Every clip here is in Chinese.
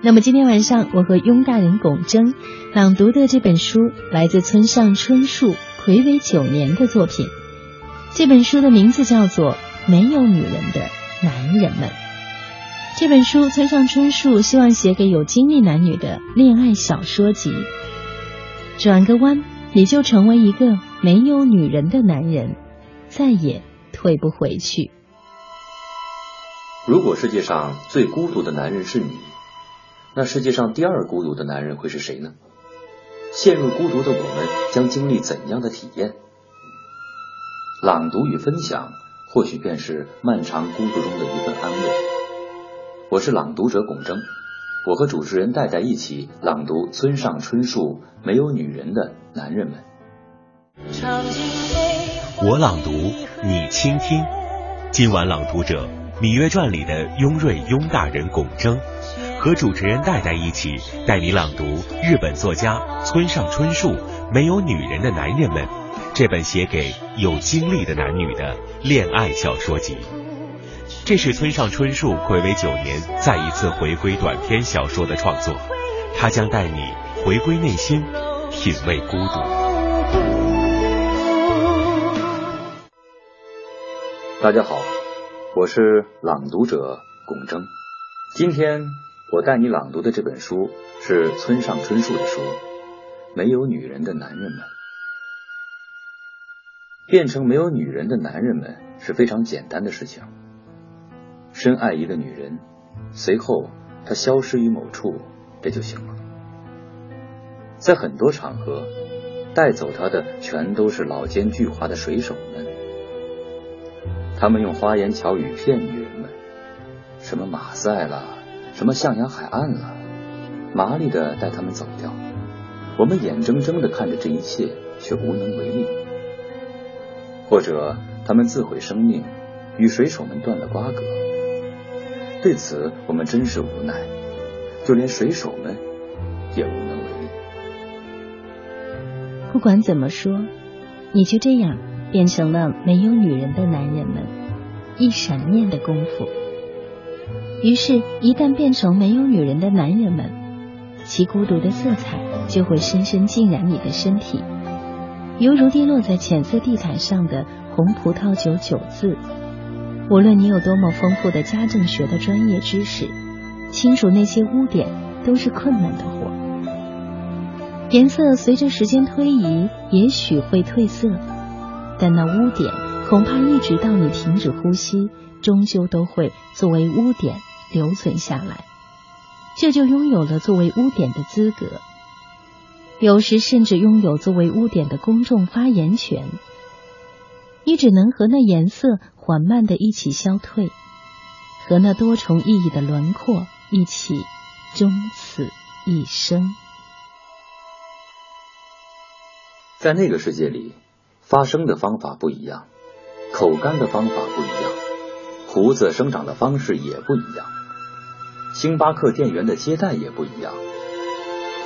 那么今天晚上，我和雍大人龚征朗读的这本书来自村上春树魁违九年的作品。这本书的名字叫做《没有女人的男人们》。这本书，村上春树希望写给有经历男女的恋爱小说集。转个弯，你就成为一个没有女人的男人，再也退不回去。如果世界上最孤独的男人是你。那世界上第二孤独的男人会是谁呢？陷入孤独的我们将经历怎样的体验？朗读与分享或许便是漫长孤独中的一份安慰。我是朗读者龚征，我和主持人戴戴一起朗读村上春树《没有女人的男人们》。我朗读，你倾听。今晚朗读者《芈月传》里的雍瑞雍大人龚征。和主持人戴戴一起带你朗读日本作家村上春树《没有女人的男人们》这本写给有经历的男女的恋爱小说集。这是村上春树暌违九年再一次回归短篇小说的创作，他将带你回归内心，品味孤独。大家好，我是朗读者龚征，今天。我带你朗读的这本书是村上春树的书，《没有女人的男人们》。变成没有女人的男人们是非常简单的事情。深爱一个女人，随后她消失于某处，这就行了。在很多场合，带走她的全都是老奸巨猾的水手们，他们用花言巧语骗女人们，什么马赛了。什么向阳海岸了？麻利的带他们走掉，我们眼睁睁的看着这一切，却无能为力。或者他们自毁生命，与水手们断了瓜葛。对此，我们真是无奈，就连水手们也无能为力。不管怎么说，你就这样变成了没有女人的男人们，一闪念的功夫。于是，一旦变成没有女人的男人们，其孤独的色彩就会深深浸染你的身体，犹如滴落在浅色地毯上的红葡萄酒酒渍。无论你有多么丰富的家政学的专业知识，清除那些污点都是困难的活。颜色随着时间推移，也许会褪色，但那污点恐怕一直到你停止呼吸，终究都会作为污点。留存下来，这就拥有了作为污点的资格，有时甚至拥有作为污点的公众发言权。你只能和那颜色缓慢的一起消退，和那多重意义的轮廓一起终此一生。在那个世界里，发声的方法不一样，口干的方法不一样，胡子生长的方式也不一样。星巴克店员的接待也不一样，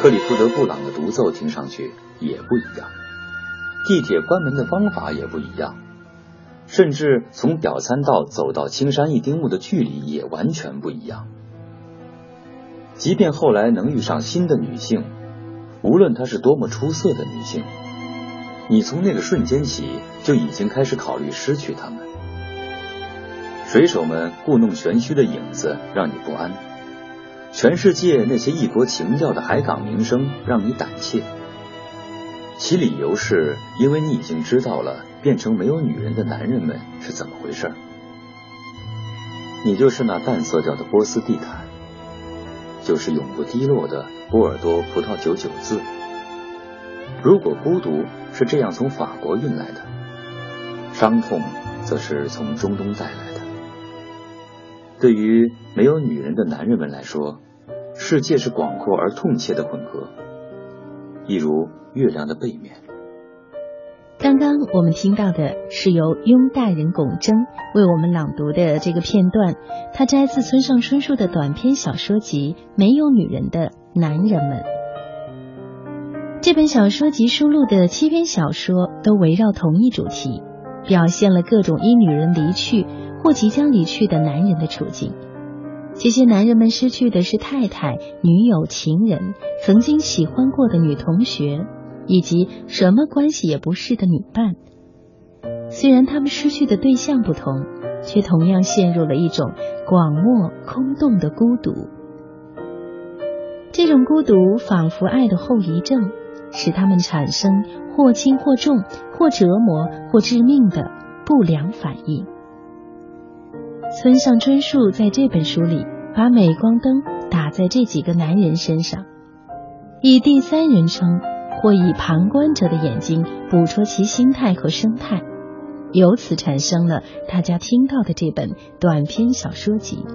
克里夫德布朗的独奏听上去也不一样，地铁关门的方法也不一样，甚至从表参道走到青山一丁目的距离也完全不一样。即便后来能遇上新的女性，无论她是多么出色的女性，你从那个瞬间起就已经开始考虑失去她们。水手们故弄玄虚的影子让你不安。全世界那些异国情调的海港名声让你胆怯，其理由是因为你已经知道了变成没有女人的男人们是怎么回事。你就是那淡色调的波斯地毯，就是永不滴落的波尔多葡萄酒酒渍。如果孤独是这样从法国运来的，伤痛则是从中东带来的。对于没有女人的男人们来说，世界是广阔而痛切的混合，一如月亮的背面。刚刚我们听到的是由雍大人龚征为我们朗读的这个片段，他摘自村上春树的短篇小说集《没有女人的男人们》。这本小说集收录的七篇小说都围绕同一主题，表现了各种因女人离去。或即将离去的男人的处境，这些男人们失去的是太太、女友、情人，曾经喜欢过的女同学，以及什么关系也不是的女伴。虽然他们失去的对象不同，却同样陷入了一种广漠空洞的孤独。这种孤独仿佛爱的后遗症，使他们产生或轻或重、或折磨或致命的不良反应。村上春树在这本书里把镁光灯打在这几个男人身上，以第三人称或以旁观者的眼睛捕捉其心态和生态。由此产生了大家听到的这本短篇小说集。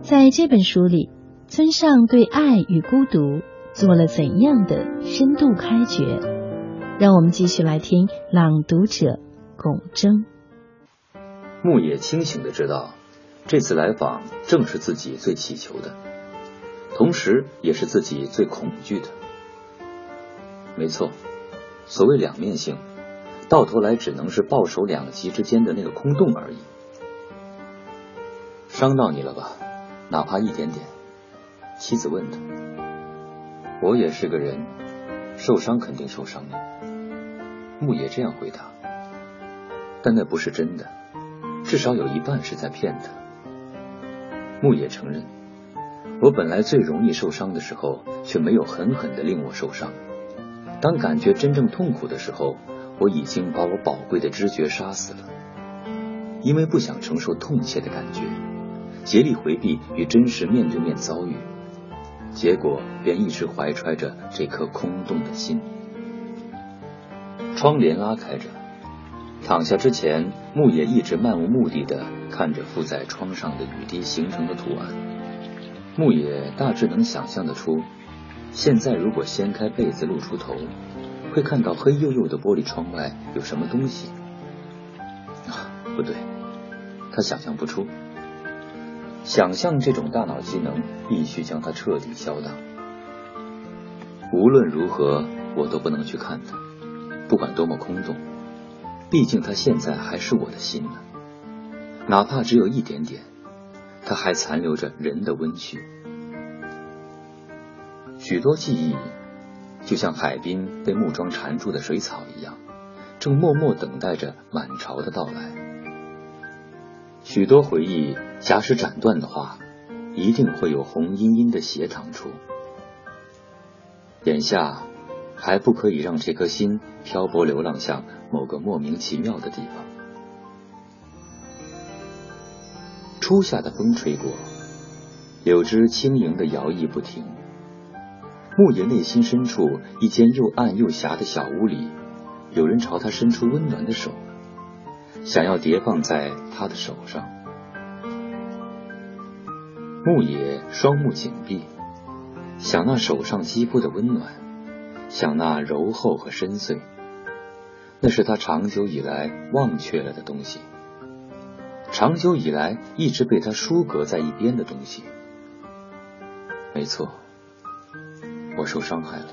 在这本书里，村上对爱与孤独做了怎样的深度开掘？让我们继续来听朗读者龚征。牧野清醒的知道，这次来访正是自己最祈求的，同时也是自己最恐惧的。没错，所谓两面性。到头来只能是抱守两极之间的那个空洞而已。伤到你了吧？哪怕一点点。妻子问他。我也是个人，受伤肯定受伤的。牧野这样回答。但那不是真的，至少有一半是在骗他。牧野承认，我本来最容易受伤的时候，却没有狠狠的令我受伤。当感觉真正痛苦的时候。我已经把我宝贵的知觉杀死了，因为不想承受痛切的感觉，竭力回避与真实面对面遭遇，结果便一直怀揣着这颗空洞的心。窗帘拉开着，躺下之前，牧野一直漫无目的的看着附在窗上的雨滴形成的图案。牧野大致能想象得出，现在如果掀开被子露出头。会看到黑黝黝的玻璃窗外有什么东西？啊，不对，他想象不出。想象这种大脑机能必须将它彻底消荡。无论如何，我都不能去看它，不管多么空洞。毕竟它现在还是我的心呢，哪怕只有一点点，它还残留着人的温煦。许多记忆。就像海滨被木桩缠住的水草一样，正默默等待着满潮的到来。许多回忆，假使斩断的话，一定会有红茵茵的血淌出。眼下，还不可以让这颗心漂泊流浪向某个莫名其妙的地方。初夏的风吹过，柳枝轻盈的摇曳不停。牧野内心深处一间又暗又狭的小屋里，有人朝他伸出温暖的手，想要叠放在他的手上。牧野双目紧闭，想那手上肌肤的温暖，想那柔厚和深邃，那是他长久以来忘却了的东西，长久以来一直被他疏隔在一边的东西。没错。我受伤害了，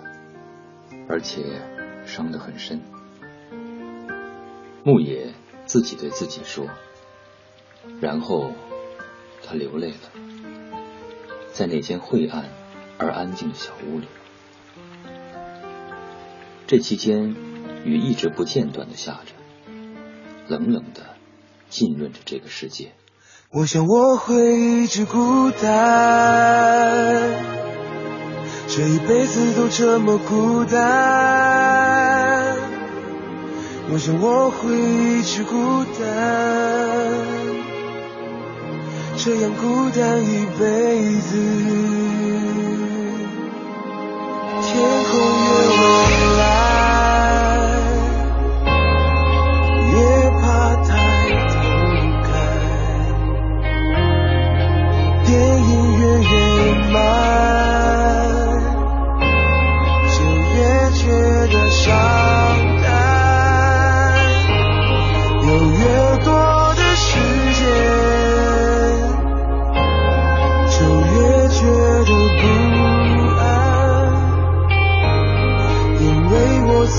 而且伤得很深。牧野自己对自己说，然后他流泪了，在那间晦暗而安静的小屋里。这期间，雨一直不间断的下着，冷冷的浸润着这个世界。我想我会一直孤单。这一辈子都这么孤单，我想我会一直孤单，这样孤单一辈子。天空越蔚蓝，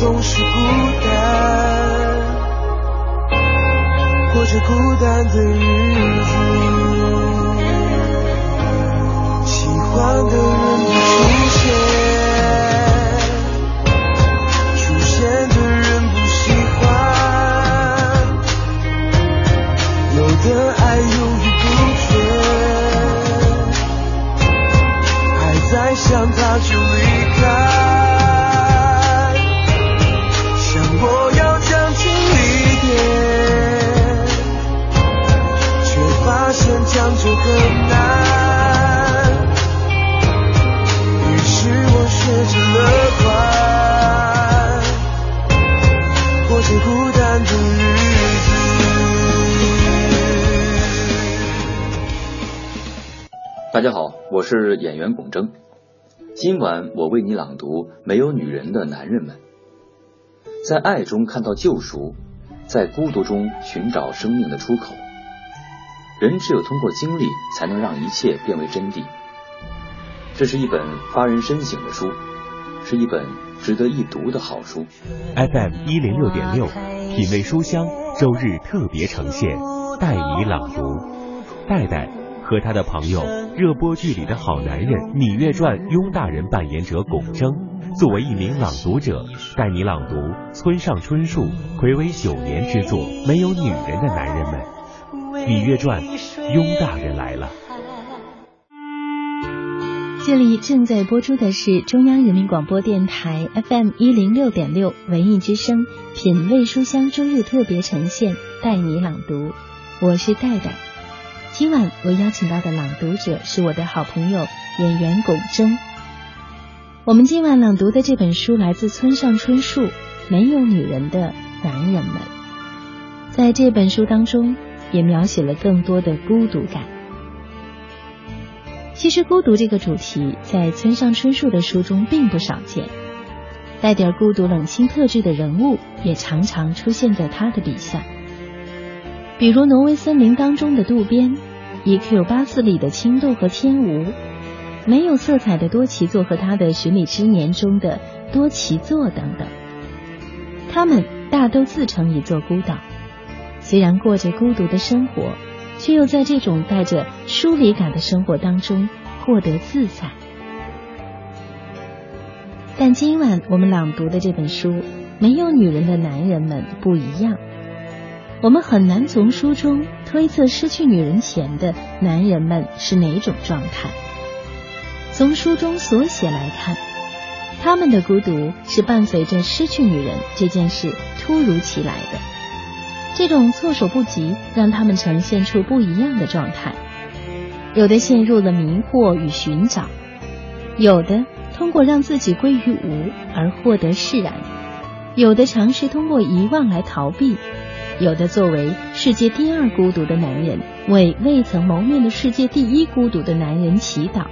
总是孤单，过着孤单的日子。喜欢的人不出现，出现的人不喜欢，有的爱犹豫不决，还在想他就离开。大家好，我是演员巩铮，今晚我为你朗读《没有女人的男人们》。在爱中看到救赎，在孤独中寻找生命的出口。人只有通过经历，才能让一切变为真谛。这是一本发人深省的书，是一本值得一读的好书。FM 一零六点六，品味书香，周日特别呈现，带你朗读。戴戴和他的朋友，热播剧里的好男人《芈月传》雍大人扮演者巩铮，作为一名朗读者，带你朗读村上春树暌违九年之作《没有女人的男人们》。《芈月传》，雍大人来了。这里正在播出的是中央人民广播电台 FM 一零六点六文艺之声品味书香周日特别呈现，带你朗读。我是戴戴。今晚我邀请到的朗读者是我的好朋友演员巩铮。我们今晚朗读的这本书来自村上春树，《没有女人的男人们》。在这本书当中。也描写了更多的孤独感。其实，孤独这个主题在村上春树的书中并不少见，带点孤独冷清特质的人物也常常出现在他的笔下。比如《挪威森林》当中的渡边，《E.Q. 八四》里的青豆和天吴，《没有色彩的多奇座》和他的《寻礼之年》中的多奇座等等，他们大都自成一座孤岛。虽然过着孤独的生活，却又在这种带着疏离感的生活当中获得自在。但今晚我们朗读的这本书《没有女人的男人们》不一样，我们很难从书中推测失去女人前的男人们是哪种状态。从书中所写来看，他们的孤独是伴随着失去女人这件事突如其来的。这种措手不及，让他们呈现出不一样的状态。有的陷入了迷惑与寻找，有的通过让自己归于无而获得释然，有的尝试通过遗忘来逃避，有的作为世界第二孤独的男人，为未曾谋面的世界第一孤独的男人祈祷。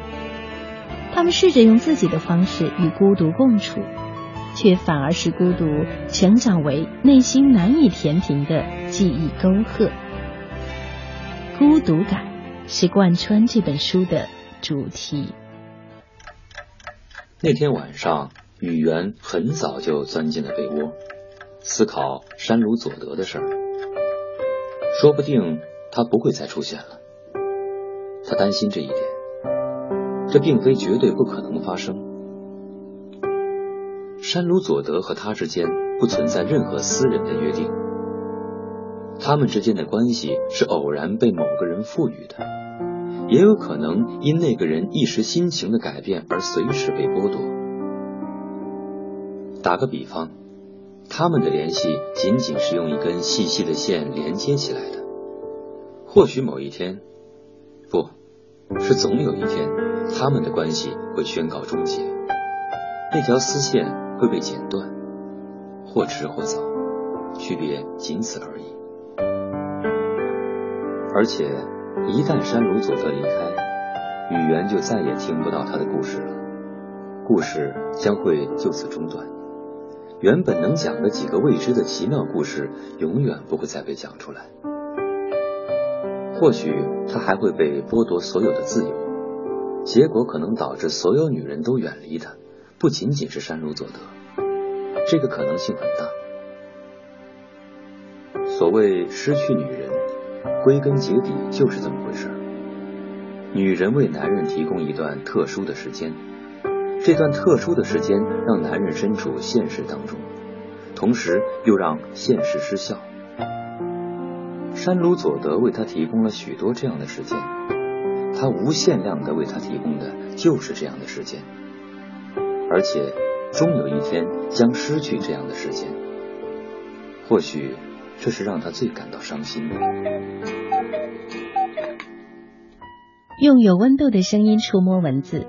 他们试着用自己的方式与孤独共处。却反而是孤独成长为内心难以填平的记忆沟壑。孤独感是贯穿这本书的主题。那天晚上，雨源很早就钻进了被窝，思考山鲁佐德的事儿。说不定他不会再出现了。他担心这一点，这并非绝对不可能发生。山鲁佐德和他之间不存在任何私人的约定，他们之间的关系是偶然被某个人赋予的，也有可能因那个人一时心情的改变而随时被剥夺。打个比方，他们的联系仅仅是用一根细细的线连接起来的，或许某一天，不是总有一天，他们的关系会宣告终结，那条丝线。会被剪断，或迟或早，区别仅此而已。而且，一旦山鲁佐德离开，雨源就再也听不到他的故事了，故事将会就此中断。原本能讲的几个未知的奇妙故事，永远不会再被讲出来。或许他还会被剥夺所有的自由，结果可能导致所有女人都远离他。不仅仅是山鲁佐德，这个可能性很大。所谓失去女人，归根结底就是这么回事。女人为男人提供一段特殊的时间，这段特殊的时间让男人身处现实当中，同时又让现实失效。山鲁佐德为他提供了许多这样的时间，他无限量的为他提供的就是这样的时间，而且终有一天将失去这样的时间。或许这是让他最感到伤心的。用有温度的声音触摸文字，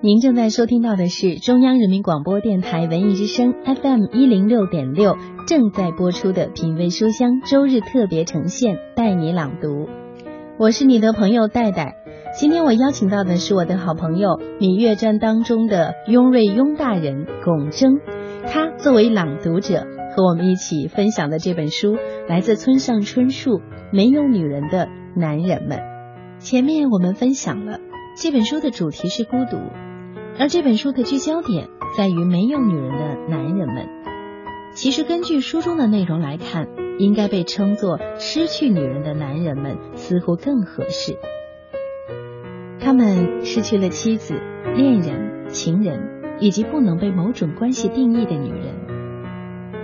您正在收听到的是中央人民广播电台文艺之声 FM 一零六点六。正在播出的品味书香周日特别呈现，带你朗读。我是你的朋友戴戴。今天我邀请到的是我的好朋友《芈月传》当中的雍瑞雍大人龚征。他作为朗读者，和我们一起分享的这本书来自村上春树《没有女人的男人们》。前面我们分享了这本书的主题是孤独，而这本书的聚焦点在于没有女人的男人们。其实，根据书中的内容来看，应该被称作失去女人的男人们似乎更合适。他们失去了妻子、恋人、情人，以及不能被某种关系定义的女人。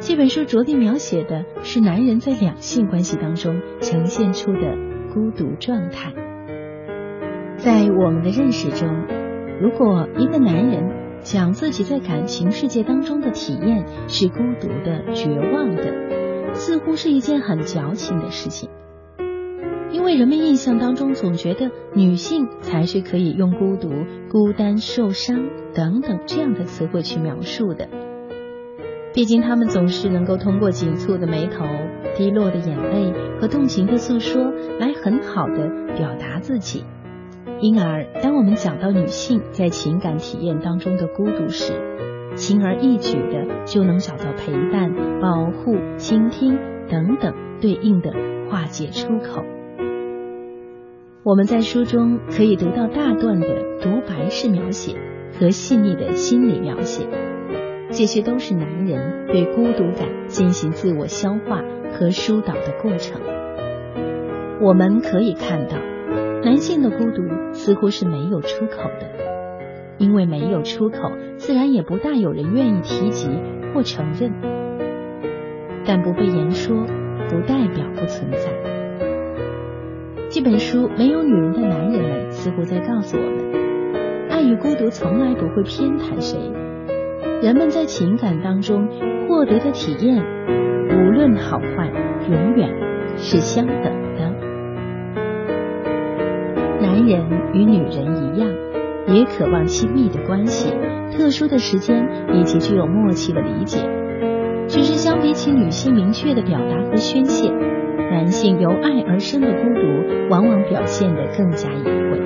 这本书着力描写的是男人在两性关系当中呈现出的孤独状态。在我们的认识中，如果一个男人，讲自己在感情世界当中的体验是孤独的、绝望的，似乎是一件很矫情的事情。因为人们印象当中总觉得女性才是可以用孤独、孤单、受伤等等这样的词汇去描述的。毕竟她们总是能够通过紧蹙的眉头、低落的眼泪和动情的诉说来很好的表达自己。因而，当我们讲到女性在情感体验当中的孤独时，轻而易举的就能找到陪伴、保护、倾听等等对应的化解出口。我们在书中可以读到大段的独白式描写和细腻的心理描写，这些都是男人对孤独感进行自我消化和疏导的过程。我们可以看到。男性的孤独似乎是没有出口的，因为没有出口，自然也不大有人愿意提及或承认。但不被言说，不代表不存在。这本书没有女人的男人们，似乎在告诉我们：爱与孤独从来不会偏袒谁。人们在情感当中获得的体验，无论好坏，永远是相等的。男人与女人一样，也渴望亲密的关系、特殊的时间以及具有默契的理解。只是相比起女性明确的表达和宣泄，男性由爱而生的孤独，往往表现得更加隐晦，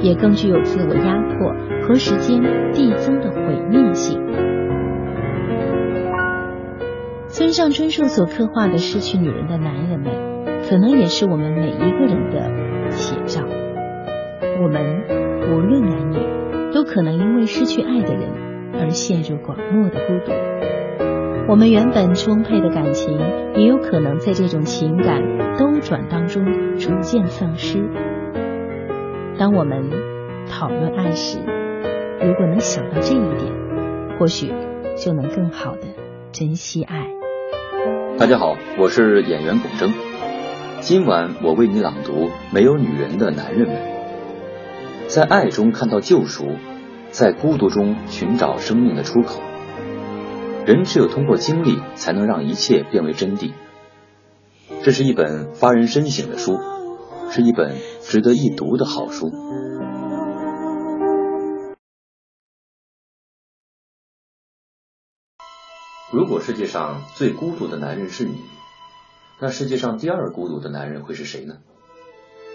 也更具有自我压迫和时间递增的毁灭性。村上春树所刻画的失去女人的男人们，可能也是我们每一个人的写照。我们无论男女，都可能因为失去爱的人而陷入广漠的孤独。我们原本充沛的感情，也有可能在这种情感兜转当中逐渐丧失。当我们讨论爱时，如果能想到这一点，或许就能更好的珍惜爱。大家好，我是演员龚征，今晚我为你朗读《没有女人的男人们》。在爱中看到救赎，在孤独中寻找生命的出口。人只有通过经历，才能让一切变为真谛。这是一本发人深省的书，是一本值得一读的好书。如果世界上最孤独的男人是你，那世界上第二孤独的男人会是谁呢？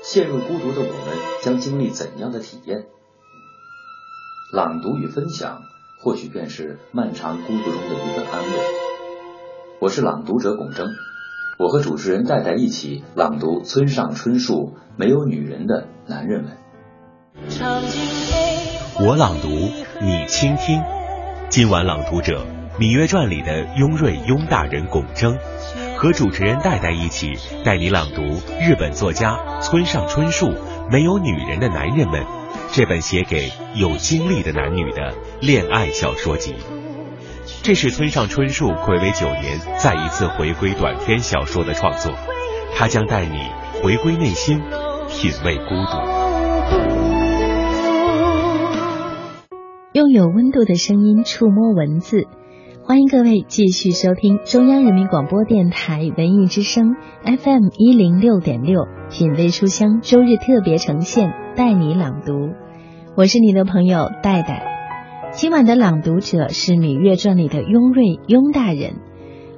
陷入孤独的我们将经历怎样的体验？朗读与分享或许便是漫长孤独中的一个安慰。我是朗读者龚征，我和主持人戴戴一起朗读村上春树《没有女人的男人们》。我朗读，你倾听。今晚朗读者《芈月传》里的雍瑞雍大人龚征。和主持人戴戴一起带你朗读日本作家村上春树《没有女人的男人们》这本写给有经历的男女的恋爱小说集。这是村上春树暌违九年再一次回归短篇小说的创作，他将带你回归内心，品味孤独。用有温度的声音触摸文字，欢迎各位继续收听中央人民广播电台文艺之声 FM 一零六点六品味书香周日特别呈现，带你朗读，我是你的朋友戴戴。今晚的朗读者是《芈月传》里的雍瑞雍大人，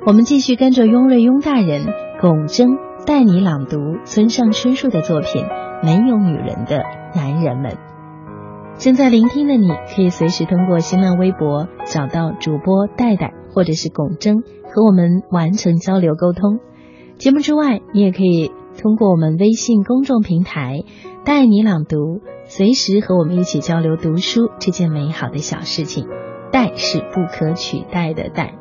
我们继续跟着雍瑞雍大人龚征带你朗读村上春树的作品《没有女人的男人们》。正在聆听的你可以随时通过新浪微博找到主播戴戴或者是龚征，和我们完成交流沟通。节目之外，你也可以通过我们微信公众平台带你朗读。随时和我们一起交流读书这件美好的小事情，代是不可取代的代。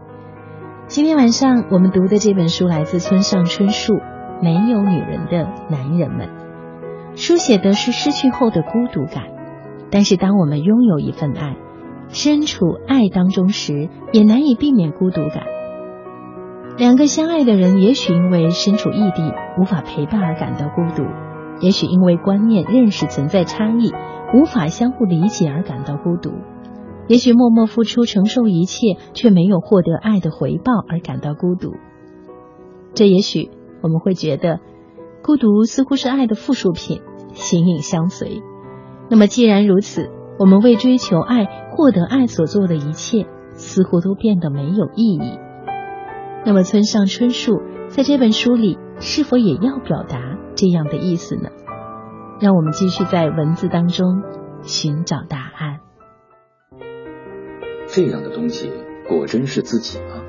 今天晚上我们读的这本书来自村上春树，《没有女人的男人们》。书写的是失去后的孤独感，但是当我们拥有一份爱，身处爱当中时，也难以避免孤独感。两个相爱的人，也许因为身处异地，无法陪伴而感到孤独。也许因为观念认识存在差异，无法相互理解而感到孤独；也许默默付出、承受一切，却没有获得爱的回报而感到孤独。这也许我们会觉得，孤独似乎是爱的附属品，形影相随。那么既然如此，我们为追求爱、获得爱所做的一切，似乎都变得没有意义。那么村上春树在这本书里是否也要表达？这样的意思呢？让我们继续在文字当中寻找答案。这样的东西果真是自己吗？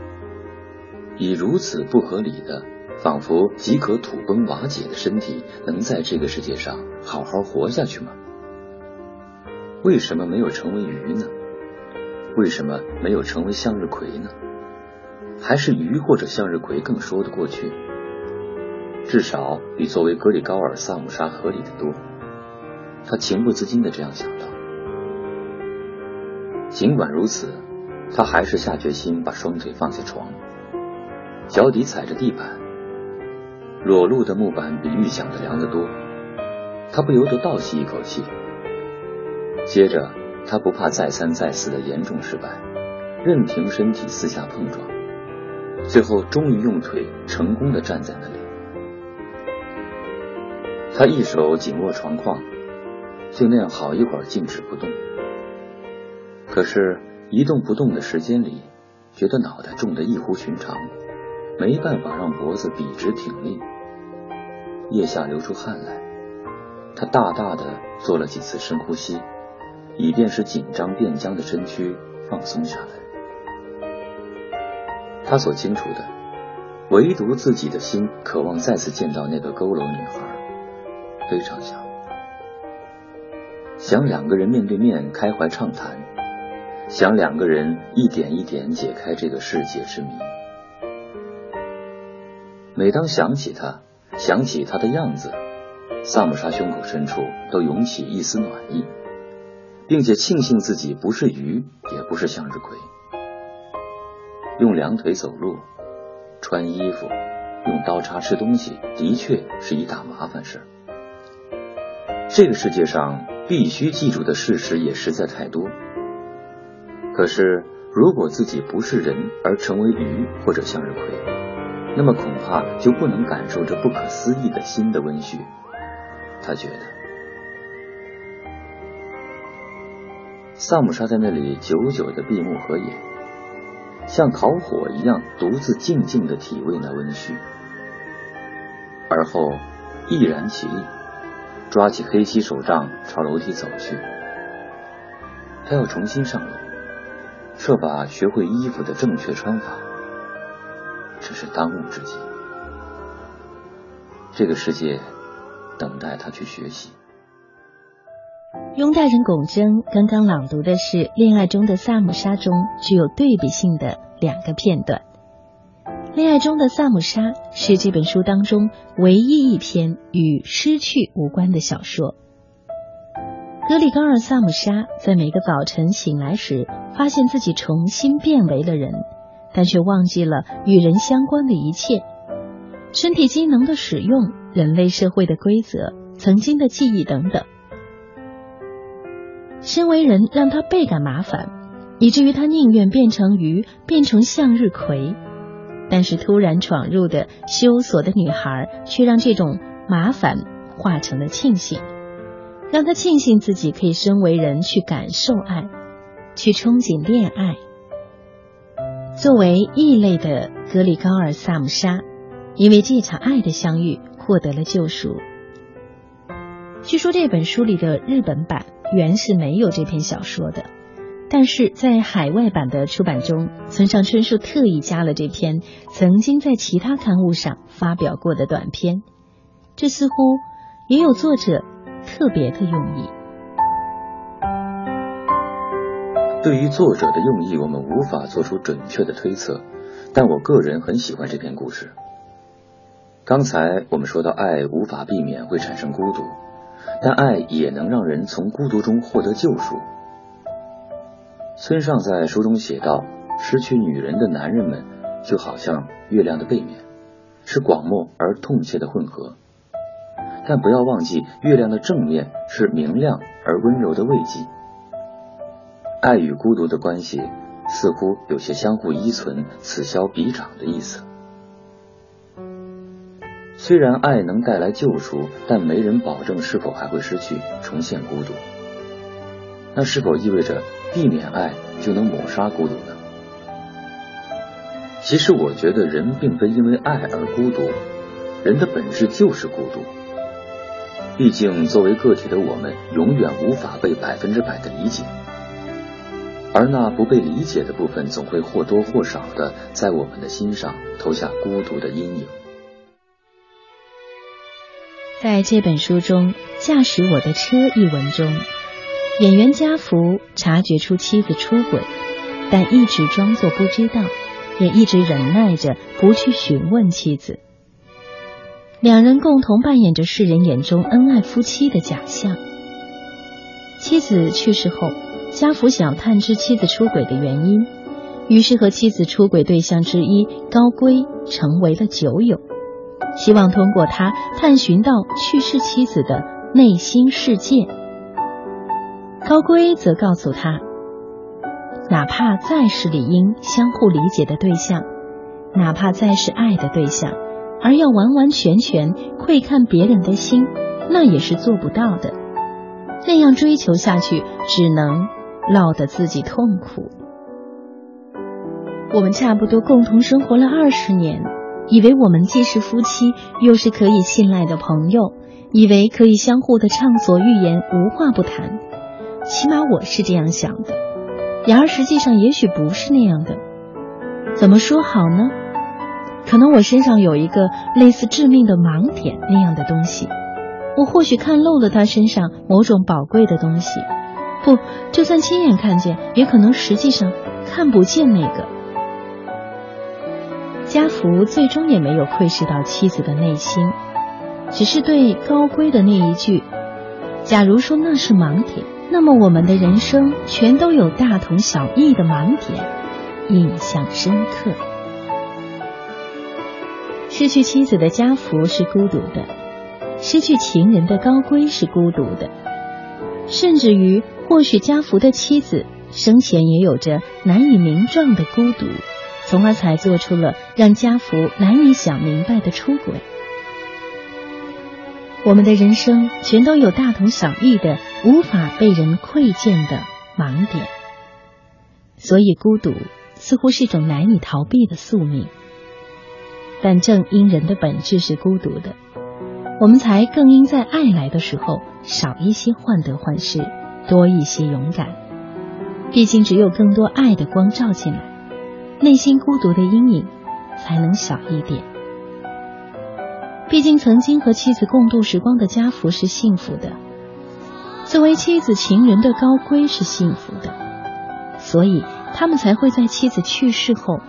以如此不合理的，仿佛即可土崩瓦解的身体，能在这个世界上好好活下去吗？为什么没有成为鱼呢？为什么没有成为向日葵呢？还是鱼或者向日葵更说得过去？至少比作为格里高尔·萨姆沙合理的多。他情不自禁的这样想到。尽管如此，他还是下决心把双腿放下床，脚底踩着地板，裸露的木板比预想的凉得多。他不由得倒吸一口气。接着，他不怕再三再四的严重失败，任凭身体四下碰撞，最后终于用腿成功的站在那里。他一手紧握床框，就那样好一会儿静止不动。可是，一动不动的时间里，觉得脑袋重得异乎寻常，没办法让脖子笔直挺立。腋下流出汗来，他大大的做了几次深呼吸，以便使紧张变僵的身躯放松下来。他所清楚的，唯独自己的心渴望再次见到那个佝偻女孩。非常想，想两个人面对面开怀畅谈，想两个人一点一点解开这个世界之谜。每当想起他，想起他的样子，萨姆沙胸口深处都涌起一丝暖意，并且庆幸自己不是鱼，也不是向日葵。用两腿走路、穿衣服、用刀叉吃东西，的确是一大麻烦事儿。这个世界上必须记住的事实也实在太多。可是，如果自己不是人而成为鱼或者向日葵，那么恐怕就不能感受这不可思议的新的温煦。他觉得，萨姆沙在那里久久的闭目合眼，像烤火一样独自静静的体味那温煦，而后毅然起立。抓起黑漆手杖朝楼梯走去，他要重新上楼，设法学会衣服的正确穿法。这是当务之急。这个世界等待他去学习。拥大人龚征刚刚朗读的是《恋爱中的萨姆沙》中具有对比性的两个片段。恋爱中的萨姆沙是这本书当中唯一一篇与失去无关的小说。格里高尔萨姆沙在每个早晨醒来时，发现自己重新变为了人，但却忘记了与人相关的一切：身体机能的使用、人类社会的规则、曾经的记忆等等。身为人让他倍感麻烦，以至于他宁愿变成鱼，变成向日葵。但是突然闯入的羞涩的女孩，却让这种麻烦化成了庆幸。让他庆幸自己可以身为人去感受爱，去憧憬恋爱。作为异类的格里高尔萨姆沙，因为这场爱的相遇获得了救赎。据说这本书里的日本版原是没有这篇小说的，但是在海外版的出版中，村上春树特意加了这篇曾经在其他刊物上发表过的短篇。这似乎也有作者。特别的用意。对于作者的用意，我们无法做出准确的推测，但我个人很喜欢这篇故事。刚才我们说到，爱无法避免会产生孤独，但爱也能让人从孤独中获得救赎。村上在书中写道：“失去女人的男人们，就好像月亮的背面，是广漠而痛切的混合。”但不要忘记，月亮的正面是明亮而温柔的慰藉。爱与孤独的关系似乎有些相互依存、此消彼长的意思。虽然爱能带来救赎，但没人保证是否还会失去、重现孤独。那是否意味着避免爱就能抹杀孤独呢？其实，我觉得人并非因为爱而孤独，人的本质就是孤独。毕竟，作为个体的我们，永远无法被百分之百的理解，而那不被理解的部分，总会或多或少的在我们的心上投下孤独的阴影。在这本书中，《驾驶我的车》一文中，演员家福察觉出妻子出轨，但一直装作不知道，也一直忍耐着不去询问妻子。两人共同扮演着世人眼中恩爱夫妻的假象。妻子去世后，家福想探知妻子出轨的原因，于是和妻子出轨对象之一高圭成为了酒友，希望通过他探寻到去世妻子的内心世界。高圭则告诉他，哪怕再是理应相互理解的对象，哪怕再是爱的对象。而要完完全全窥看别人的心，那也是做不到的。那样追求下去，只能落得自己痛苦。我们差不多共同生活了二十年，以为我们既是夫妻，又是可以信赖的朋友，以为可以相互的畅所欲言，无话不谈。起码我是这样想的。然而实际上，也许不是那样的。怎么说好呢？可能我身上有一个类似致命的盲点那样的东西，我或许看漏了他身上某种宝贵的东西。不，就算亲眼看见，也可能实际上看不见那个。家福最终也没有窥视到妻子的内心，只是对高贵的那一句：“假如说那是盲点，那么我们的人生全都有大同小异的盲点。”印象深刻。失去妻子的家福是孤独的，失去情人的高贵是孤独的，甚至于或许家福的妻子生前也有着难以名状的孤独，从而才做出了让家福难以想明白的出轨。我们的人生全都有大同小异的无法被人窥见的盲点，所以孤独似乎是一种难以逃避的宿命。但正因人的本质是孤独的，我们才更应在爱来的时候少一些患得患失，多一些勇敢。毕竟，只有更多爱的光照进来，内心孤独的阴影才能小一点。毕竟，曾经和妻子共度时光的家福是幸福的，作为妻子情人的高归是幸福的，所以他们才会在妻子去世后，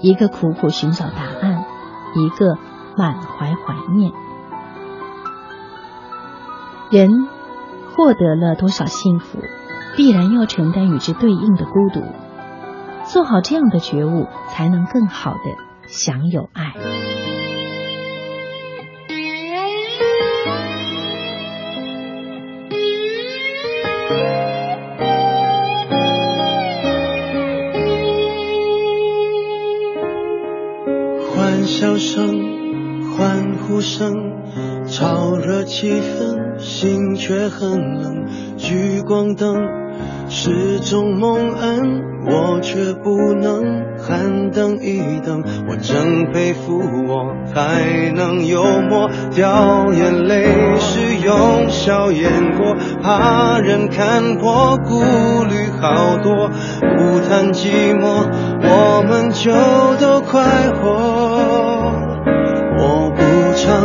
一个苦苦寻找答案。一个满怀怀念，人获得了多少幸福，必然要承担与之对应的孤独。做好这样的觉悟，才能更好的享有爱。气氛，心却很冷。聚光灯是种蒙恩，我却不能喊等一等。我真佩服我还能幽默，掉眼泪是用笑掩过，怕人看破，顾虑好多，不谈寂寞，我们就都快活。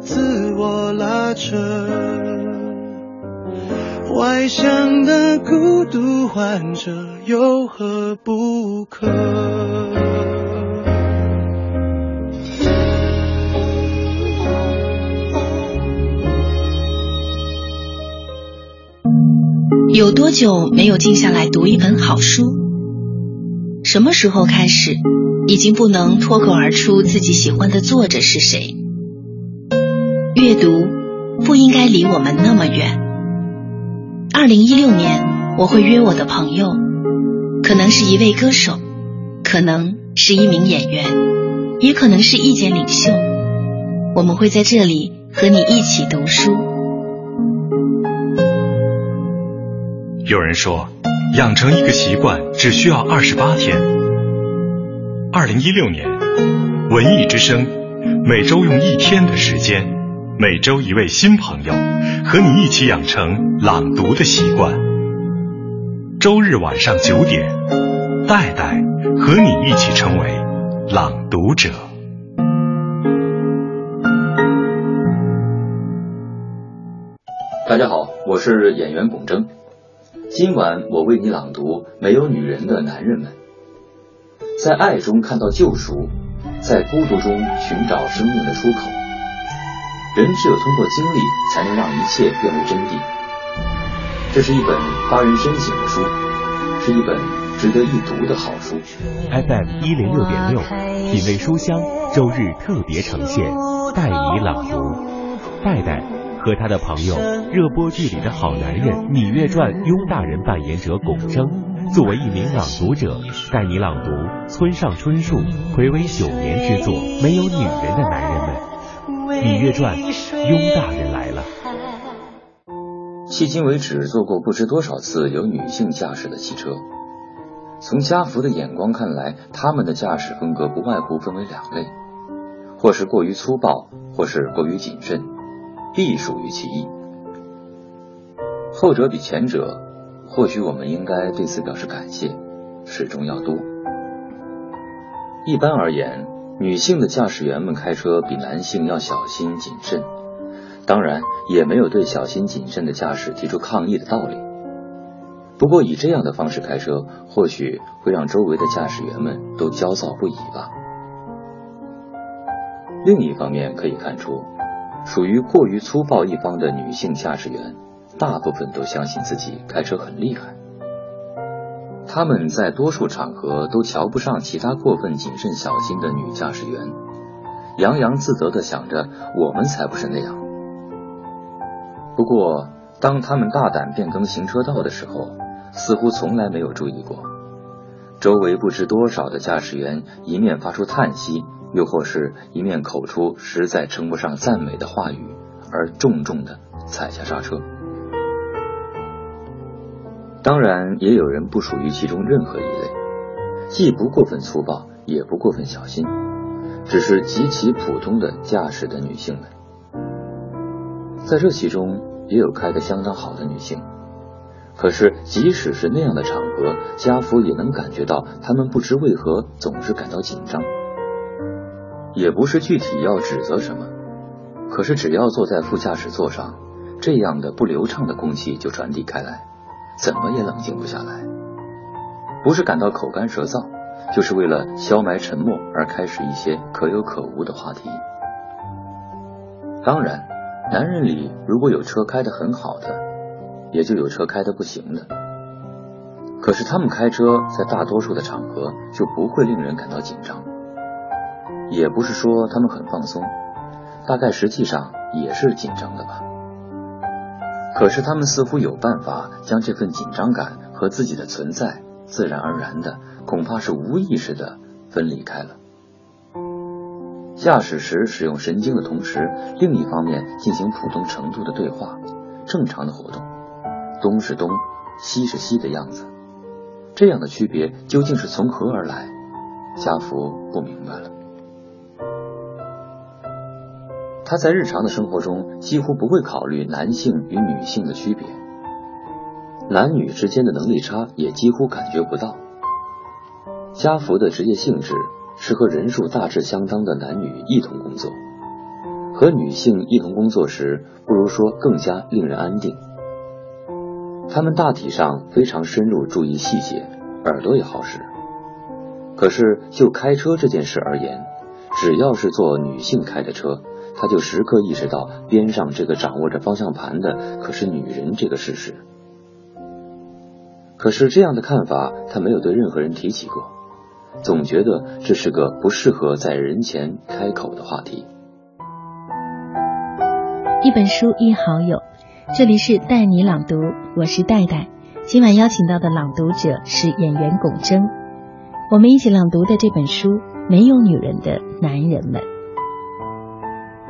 自我拉扯，怀想的孤独患者有何不可？有多久没有静下来读一本好书？什么时候开始，已经不能脱口而出自己喜欢的作者是谁？阅读不应该离我们那么远。二零一六年，我会约我的朋友，可能是一位歌手，可能是一名演员，也可能是意见领袖。我们会在这里和你一起读书。有人说，养成一个习惯只需要二十八天。二零一六年，文艺之声每周用一天的时间，每周一位新朋友和你一起养成朗读的习惯。周日晚上九点，戴戴和你一起成为朗读者。大家好，我是演员龚铮。今晚我为你朗读《没有女人的男人们》。在爱中看到救赎，在孤独中寻找生命的出口。人只有通过经历，才能让一切变为真谛。这是一本发人深省的书，是一本值得一读的好书。FM 一零六点六，品味书香，周日特别呈现戴以朗读，戴戴。和他的朋友，热播剧里的好男人《芈月传》雍大人扮演者龚铮，作为一名朗读者，带你朗读村上春树暌违九年之作《没有女人的男人》。《芈月传》雍大人来了。迄今为止，做过不知多少次有女性驾驶的汽车。从家福的眼光看来，他们的驾驶风格不外乎分为两类，或是过于粗暴，或是过于谨慎。必属于其一。后者比前者，或许我们应该对此表示感谢，始终要多。一般而言，女性的驾驶员们开车比男性要小心谨慎，当然也没有对小心谨慎的驾驶提出抗议的道理。不过以这样的方式开车，或许会让周围的驾驶员们都焦躁不已吧。另一方面可以看出。属于过于粗暴一方的女性驾驶员，大部分都相信自己开车很厉害。他们在多数场合都瞧不上其他过分谨慎小心的女驾驶员，洋洋自得地想着我们才不是那样。不过，当他们大胆变更行车道的时候，似乎从来没有注意过，周围不知多少的驾驶员一面发出叹息。又或是一面口出实在称不上赞美的话语，而重重的踩下刹车。当然，也有人不属于其中任何一类，既不过分粗暴，也不过分小心，只是极其普通的驾驶的女性们。在这其中，也有开得相当好的女性。可是，即使是那样的场合，家福也能感觉到他们不知为何总是感到紧张。也不是具体要指责什么，可是只要坐在副驾驶座上，这样的不流畅的空气就传递开来，怎么也冷静不下来。不是感到口干舌燥，就是为了消埋沉默而开始一些可有可无的话题。当然，男人里如果有车开得很好的。也就有车开得不行的，可是他们开车在大多数的场合就不会令人感到紧张，也不是说他们很放松，大概实际上也是紧张的吧。可是他们似乎有办法将这份紧张感和自己的存在自然而然的，恐怕是无意识的分离开了。驾驶时使用神经的同时，另一方面进行普通程度的对话，正常的活动。东是东，西是西的样子，这样的区别究竟是从何而来？家福不明白了。他在日常的生活中几乎不会考虑男性与女性的区别，男女之间的能力差也几乎感觉不到。家福的职业性质是和人数大致相当的男女一同工作，和女性一同工作时，不如说更加令人安定。他们大体上非常深入注意细节，耳朵也好使。可是就开车这件事而言，只要是坐女性开的车，他就时刻意识到边上这个掌握着方向盘的可是女人这个事实。可是这样的看法，他没有对任何人提起过，总觉得这是个不适合在人前开口的话题。一本书，一好友。这里是带你朗读，我是戴戴。今晚邀请到的朗读者是演员龚铮。我们一起朗读的这本书《没有女人的男人们》。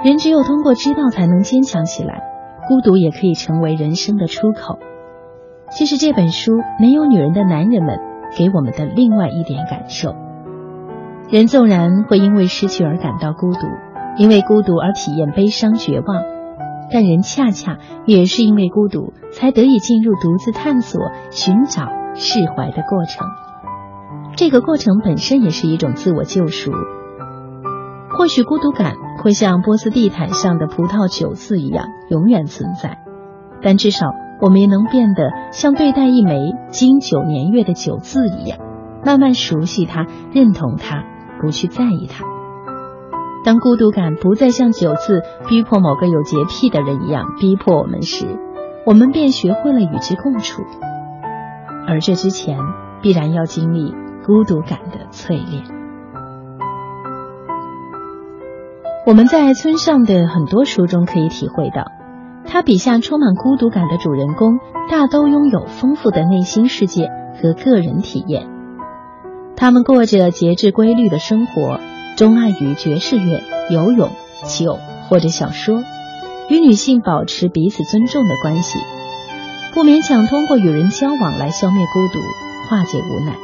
人只有通过知道才能坚强起来，孤独也可以成为人生的出口。这是这本书《没有女人的男人们》给我们的另外一点感受。人纵然会因为失去而感到孤独，因为孤独而体验悲伤绝望。但人恰恰也是因为孤独，才得以进入独自探索、寻找、释怀的过程。这个过程本身也是一种自我救赎。或许孤独感会像波斯地毯上的葡萄酒渍一样永远存在，但至少我们也能变得像对待一枚经久年月的酒渍一样，慢慢熟悉它、认同它、不去在意它。当孤独感不再像酒渍逼迫某个有洁癖的人一样逼迫我们时，我们便学会了与之共处。而这之前，必然要经历孤独感的淬炼。我们在村上的很多书中可以体会到，他笔下充满孤独感的主人公，大都拥有丰富的内心世界和个人体验。他们过着节制规律的生活。钟爱于爵士乐、游泳、酒或者小说，与女性保持彼此尊重的关系，不勉强通过与人交往来消灭孤独、化解无奈，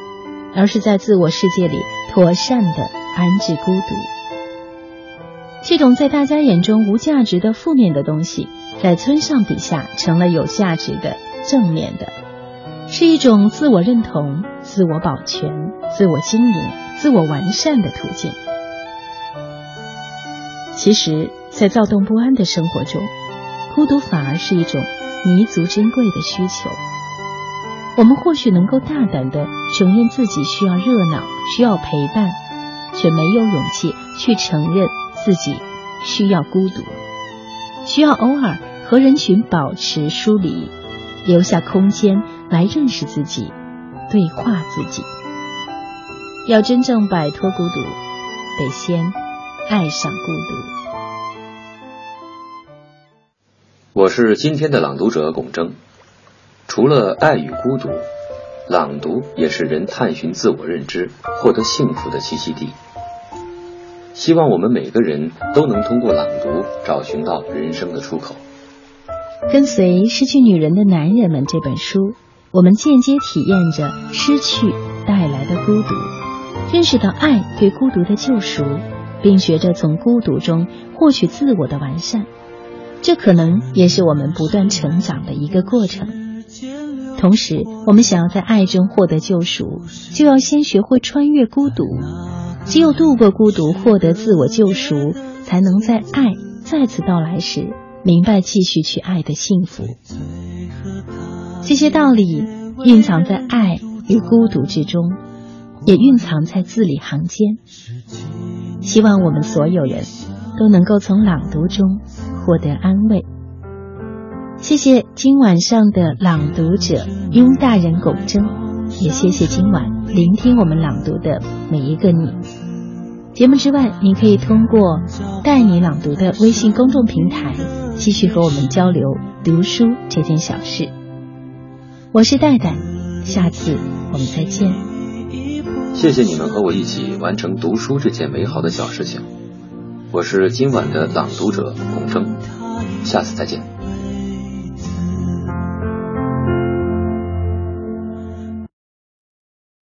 而是在自我世界里妥善的安置孤独。这种在大家眼中无价值的负面的东西，在村上笔下成了有价值的正面的，是一种自我认同、自我保全、自我经营、自我完善的途径。其实，在躁动不安的生活中，孤独反而是一种弥足珍贵的需求。我们或许能够大胆的承认自己需要热闹，需要陪伴，却没有勇气去承认自己需要孤独，需要偶尔和人群保持疏离，留下空间来认识自己，对话自己。要真正摆脱孤独，得先。爱上孤独。我是今天的朗读者龚铮。除了爱与孤独，朗读也是人探寻自我认知、获得幸福的栖息地。希望我们每个人都能通过朗读找寻到人生的出口。跟随《失去女人的男人们》这本书，我们间接体验着失去带来的孤独，认识到爱对孤独的救赎。并学着从孤独中获取自我的完善，这可能也是我们不断成长的一个过程。同时，我们想要在爱中获得救赎，就要先学会穿越孤独。只有度过孤独，获得自我救赎，才能在爱再次到来时，明白继续去爱的幸福。这些道理蕴藏在爱与孤独之中，也蕴藏在字里行间。希望我们所有人都能够从朗读中获得安慰。谢谢今晚上的朗读者雍大人龚真，也谢谢今晚聆听我们朗读的每一个你。节目之外，你可以通过带你朗读的微信公众平台，继续和我们交流读书这件小事。我是戴戴，下次我们再见。谢谢你们和我一起完成读书这件美好的小事情。我是今晚的朗读者龚铮，下次再见。